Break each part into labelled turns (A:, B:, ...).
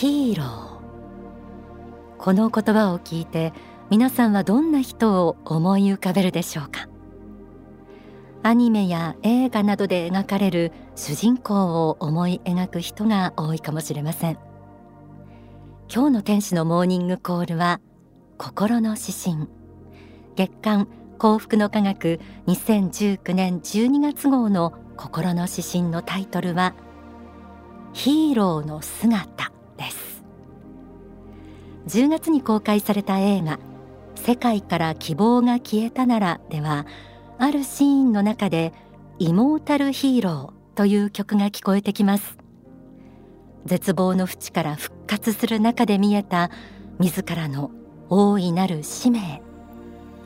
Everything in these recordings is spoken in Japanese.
A: ヒーロー。この言葉を聞いて皆さんはどんな人を思い浮かべるでしょうか？アニメや映画などで描かれる主人公を思い描く人が多いかもしれません。今日の天使のモーニングコールは心の指針。月刊幸福の科学2019年12月号の心の指針のタイトルはヒーローの姿。10月に公開された映画世界から希望が消えたならではあるシーンの中でイモータルヒーローという曲が聞こえてきます。絶望の淵から復活する中で見えた自らの大いなる使命。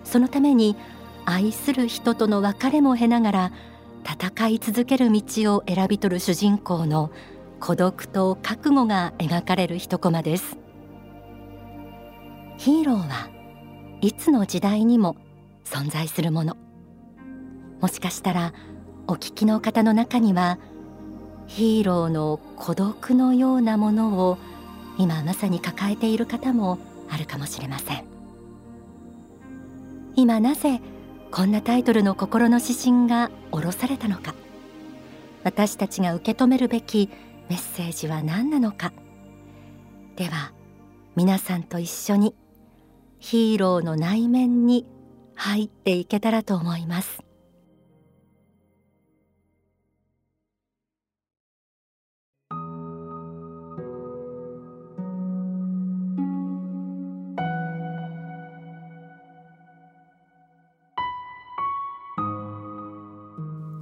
A: そのために愛する人との別れも経ながら戦い続ける道を選び取る主人公の孤独と覚悟が描かれる一コマです。ヒーローはいつの時代にも存在するもの。もしかしたらお聞きの方の中にはヒーローの孤独のようなものを今まさに抱えている方もあるかもしれません。今なぜこんなタイトルの心の指針が下ろされたのか。私たちが受け止めるべきメッセージは何なのか。では皆さんと一緒にヒーローの内面に入っていけたらと思います。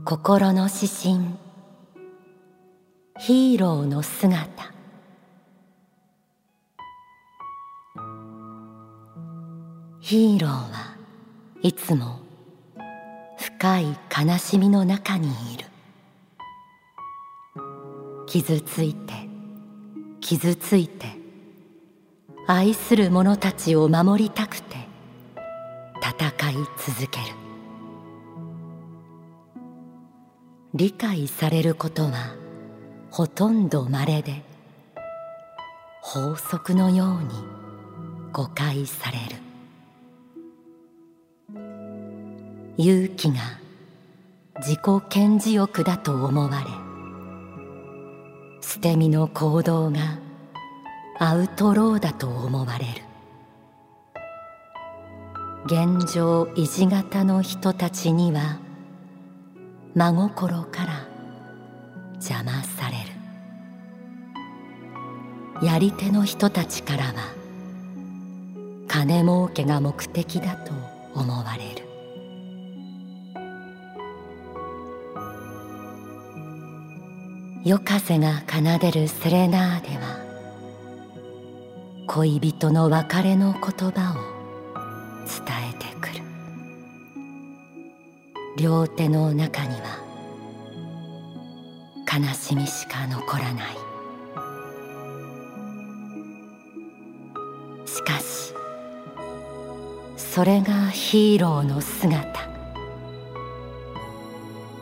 A: 心の指針。ヒーローの姿。ヒーローはいつも深い悲しみの中にいる。傷ついて傷ついて愛する者たちを守りたくて戦い続ける。理解されることはほとんど稀で法則のように誤解される。勇気が自己顕示欲だと思われ捨て身の行動がアウトローだと思われる。現状維持型の人たちには真心から邪魔される。やり手の人たちからは金儲けが目的だと思われる。夜風が奏でるセレナーデは恋人の別れの言葉を伝えてくる。両手の中には悲しみしか残らない。しかしそれがヒーローの姿。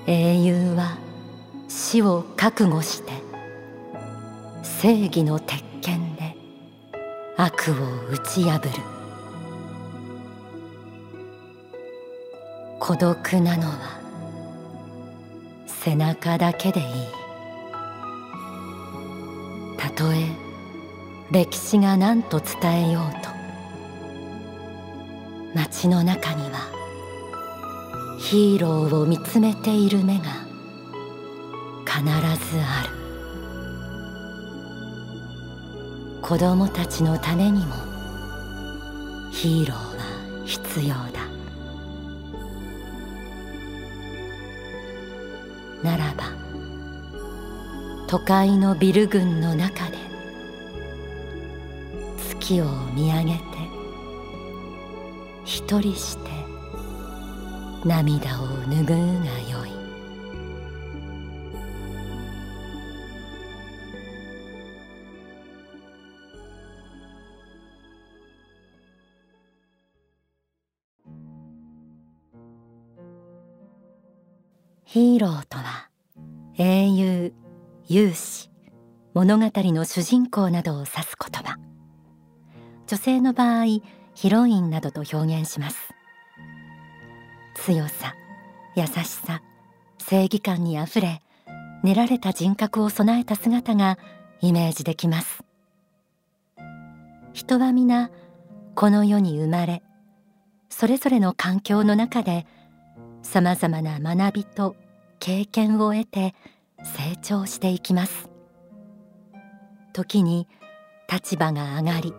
A: 英雄は死を覚悟して正義の鉄拳で悪を打ち破る。孤独なのは背中だけでいい。たとえ歴史が何と伝えようと街の中にはヒーローを見つめている目が必ずある。子供たちのためにもヒーローは必要だ。ならば都会のビル群の中で月を見上げて一人して涙を拭うがよ物語の主人公などを指す言葉。女性の場合ヒロインなどと表現します。強さ優しさ正義感にあふれ練られた人格を備えた姿がイメージできます。人は皆この世に生まれそれぞれの環境の中でさまざまな学びと経験を得て成長していきます。時に立場が上がり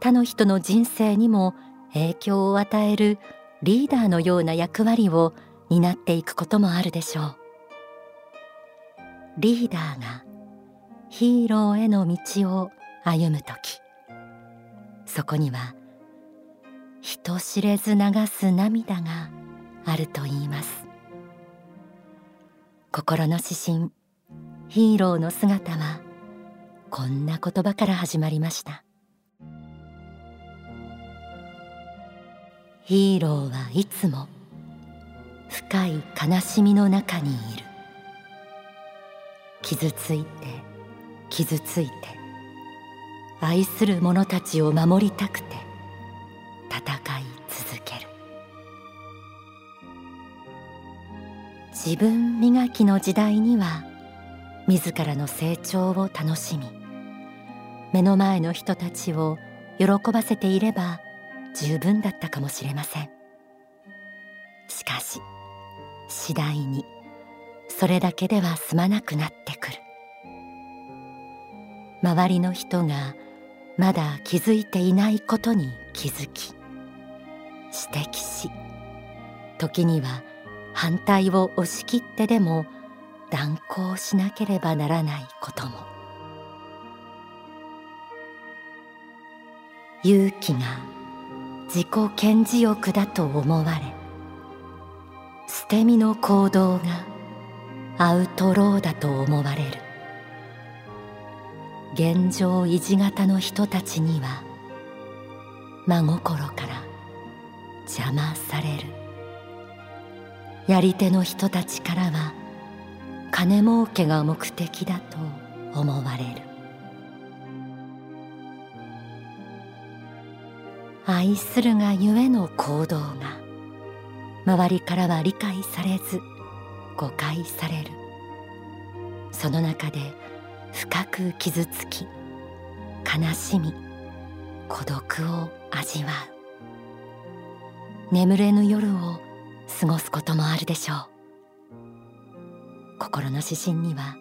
A: 他の人の人生にも影響を与えるリーダーのような役割を担っていくこともあるでしょう。リーダーがヒーローへの道を歩む時そこには人知れず流す涙があると言います。心の指針ヒーローの姿はこんな言葉から始まりました。ヒーローはいつも深い悲しみの中にいる。傷ついて傷ついて愛する者たちを守りたくて戦い続ける。自分磨きの時代には自らの成長を楽しみ目の前の人たちを喜ばせていれば十分だったかもしれません。しかし次第にそれだけでは済まなくなってくる。周りの人がまだ気づいていないことに気づき指摘し時には反対を押し切ってでも断行しなければならないことも。勇気が自己顕示欲だと思われ捨て身の行動がアウトローだと思われる。現状維持型の人たちには真心から邪魔される。やり手の人たちからは金儲けが目的だと思われる。愛するがゆえの行動が。周りからは理解されず誤解される。その中で深く傷つき悲しみ孤独を味わう。眠れぬ夜を過ごすこともあるでしょう。心の指針には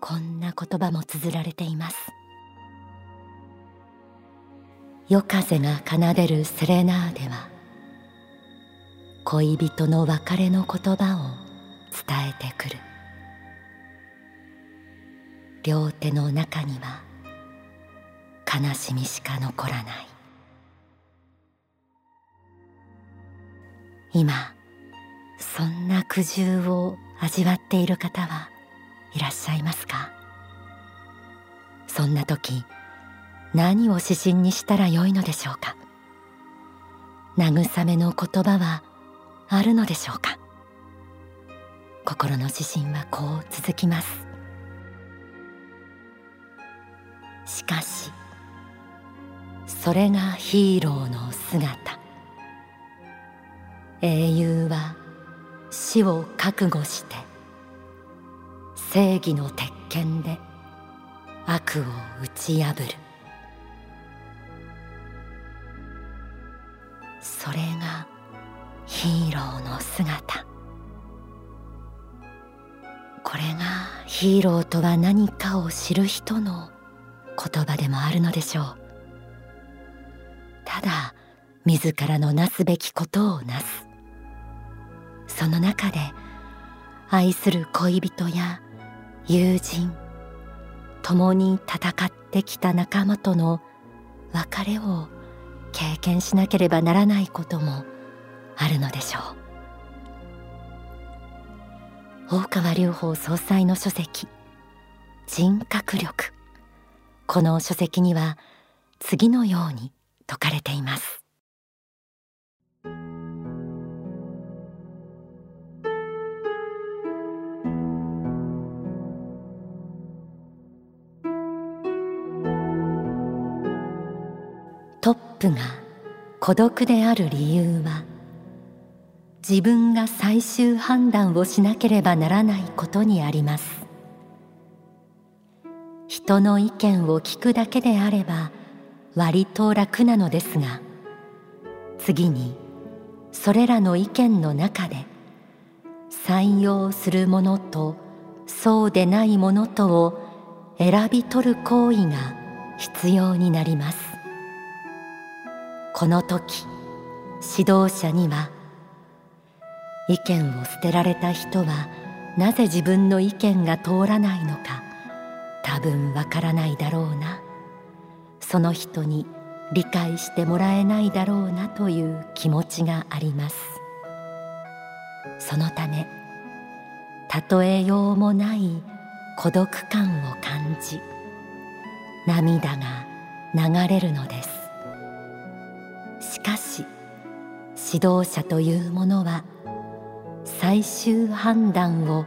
A: こんな言葉も綴られています。夜風が奏でるセレナーデは恋人の別れの言葉を伝えてくる。両手の中には悲しみしか残らない。今そんな苦渋を味わっている方はいらっしゃいますか？そんな時何を指針にしたらよいのでしょうか？慰めの言葉はあるのでしょうか？心の指針はこう続きます。しかしそれがヒーローの姿。英雄は死を覚悟して正義の鉄拳で悪を打ち破る。それがヒーローの姿。これがヒーローとは何かを知る人の言葉でもあるのでしょう。ただ自らのなすべきことをなす。その中で愛する恋人や友人共に戦ってきた仲間との別れを経験しなければならないこともあるのでしょう。大川隆法総裁の書籍人格力。この書籍には次のように説かれています。プが孤独である理由は自分が最終判断をしなければならないことにあります。人の意見を聞くだけであれば割と楽なのですが次にそれらの意見の中で採用するものとそうでないものとを選び取る行為が必要になります。この時指導者には意見を捨てられた人はなぜ自分の意見が通らないのか多分わからないだろうな。その人に理解してもらえないだろうなという気持ちがあります。そのため例えようもない孤独感を感じ涙が流れるのです。かし指導者というものは最終判断を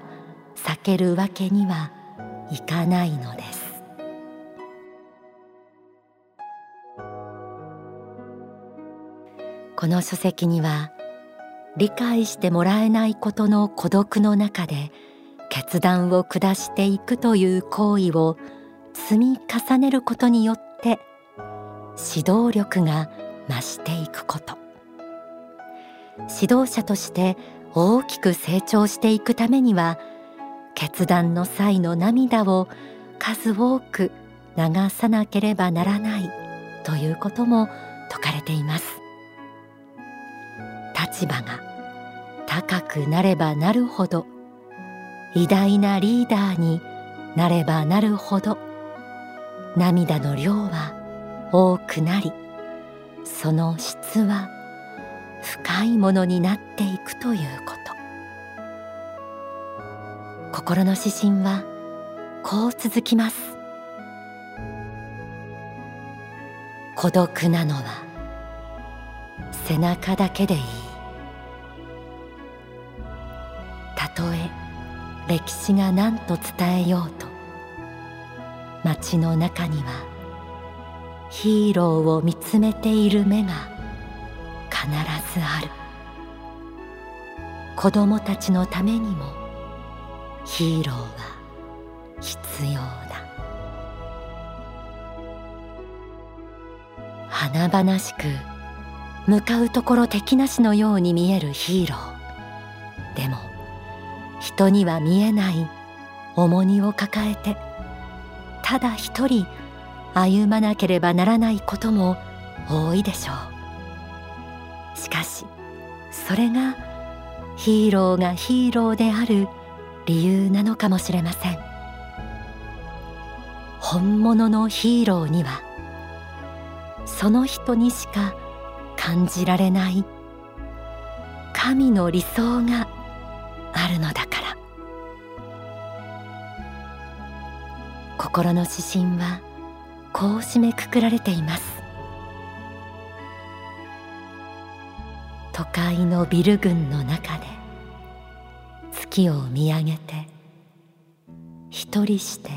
A: 避けるわけにはいかないのです。この書籍には理解してもらえないことの孤独の中で決断を下していくという行為を積み重ねることによって指導力が増していくこと。指導者として大きく成長していくためには決断の際の涙を数多く流さなければならないということも説かれています。立場が高くなればなるほど偉大なリーダーになればなるほど涙の量は多くなりその質は深いものになっていくということ。心の指針はこう続きます。孤独なのは背中だけでいい。たとえ歴史が何と伝えようと街の中にはヒーローを見つめている目が必ずある。子供たちのためにもヒーローは必要だ。華々しく向かうところ敵なしのように見えるヒーロー。でも人には見えない重荷を抱えてただ一人歩まなければならないことも多いでしょう。しかしそれがヒーローがヒーローである理由なのかもしれません。本物のヒーローにはその人にしか感じられない神の理想があるのだから。心の指針はこう締めくくられています。都会のビル群の中で月を見上げて一人して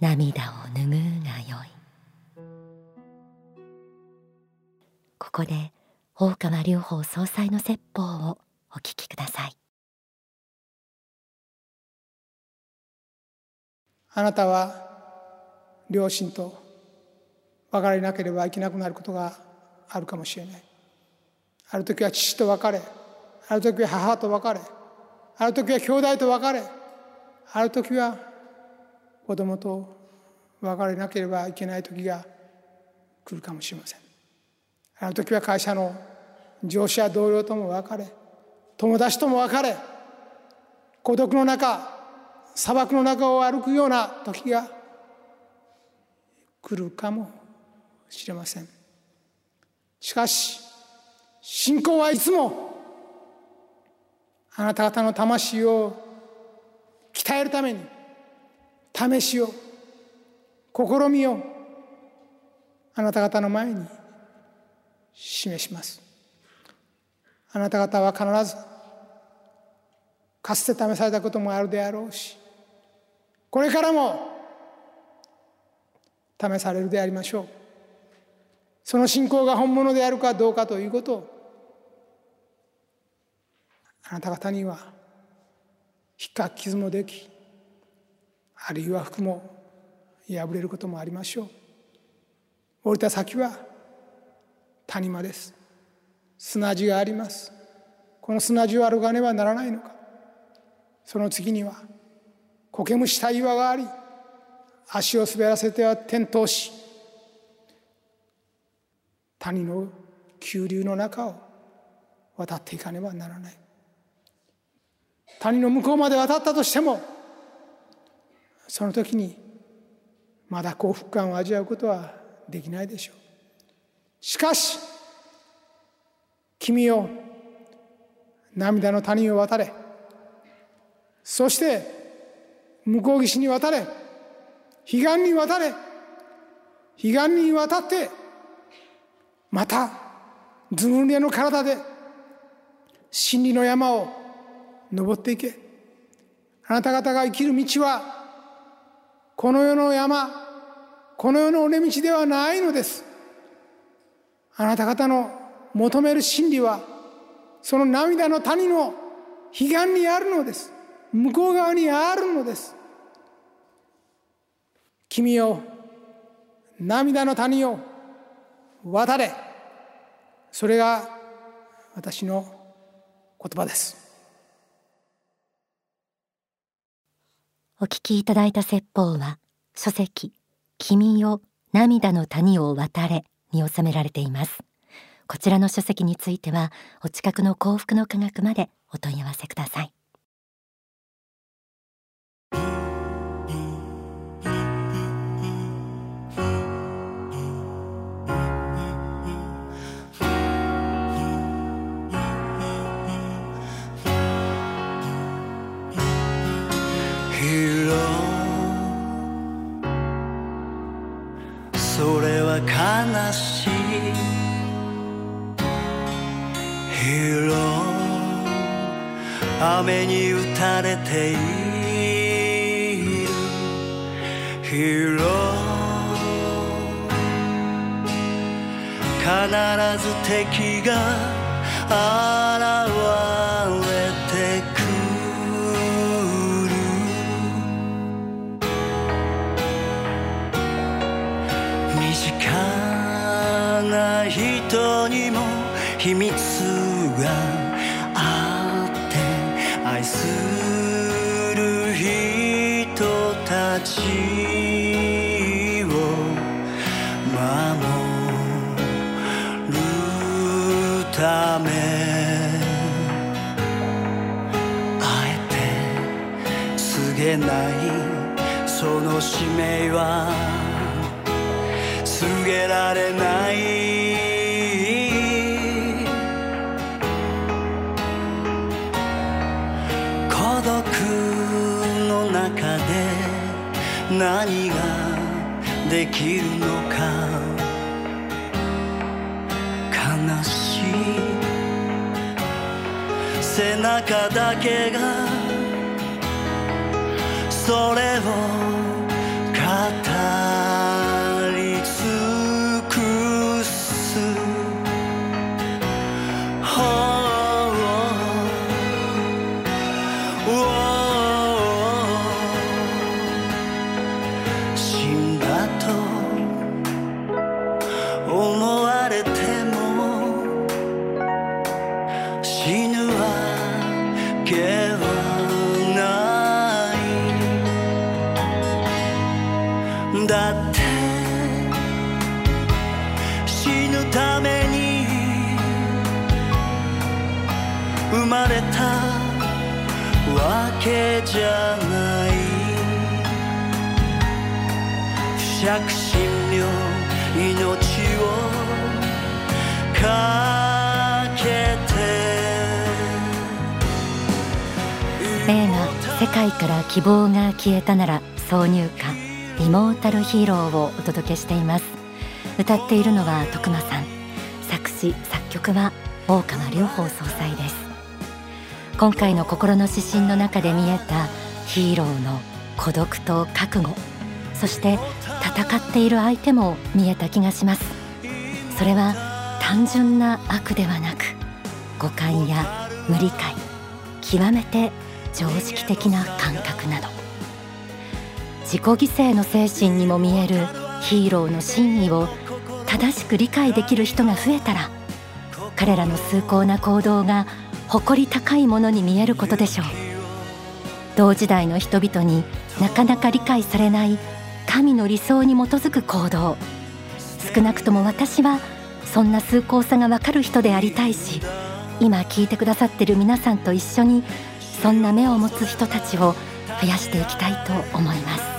A: 涙を拭うがよい。ここで大川隆法総裁の説法をお聞きください。
B: あなたは両親と別れなければいけなくなることがあるかもしれない。ある時は父と別れある時は母と別れある時は兄弟と別れある時は子供と別れなければいけない時が来るかもしれません。ある時は会社の上司や同僚とも別れ友達とも別れ孤独の中砂漠の中を歩くような時が来るかもしれません。しかし信仰はいつもあなた方の魂を鍛えるために試しを試みをあなた方の前に示します。あなた方は必ずかつて試されたこともあるであろうしこれからも試されるでありましょう。その信仰が本物であるかどうかということをあなた方には引っかき傷もできあるいは服も破れることもありましょう。降りた先は谷間です。砂地があります。この砂地を歩かねばならないのか。その次には苔むした岩があり足を滑らせては転倒し谷の急流の中を渡っていかねばならない。谷の向こうまで渡ったとしてもその時にまだ幸福感を味わうことはできないでしょう。しかし君よ涙の谷を渡れそして向こう岸に渡れ彼岸に渡れ。彼岸に渡ってまたずぶ濡れの体で真理の山を登っていけ。あなた方が生きる道はこの世の山この世の尾根道ではないのです。あなた方の求める真理はその涙の谷の彼岸にあるのです。向こう側にあるのです。君よ涙の谷を渡れ。それが私の言葉です。
A: お聞きいただいた説法は書籍君よ涙の谷を渡れに収められています。こちらの書籍についてはお近くの幸福の科学までお問い合わせください。
C: 雨に打たれているヒーロー必ず敵が現れてくる身近な人にも秘密げないその使命は告げられない。孤独の中で何ができるのか。悲しい。背中だけがそれを語る。不釈心病命をかけて
A: 映画「世界から希望が消えたなら」挿入歌「イモータルヒーロー」をお届けしています。歌っているのは徳間さん。作詞作曲は大川良宝総裁です。今回の心の指針の中で見えたヒーローの孤独と覚悟そして戦っている相手も見えた気がします。それは単純な悪ではなく誤解や無理解極めて常識的な感覚など。自己犠牲の精神にも見えるヒーローの真意を正しく理解できる人が増えたら彼らの崇高な行動が誇り高いものに見えることでしょう。同時代の人々になかなか理解されない神の理想に基づく行動。少なくとも私はそんな崇高さがわかる人でありたいし今聞いてくださってる皆さんと一緒にそんな目を持つ人たちを増やしていきたいと思います。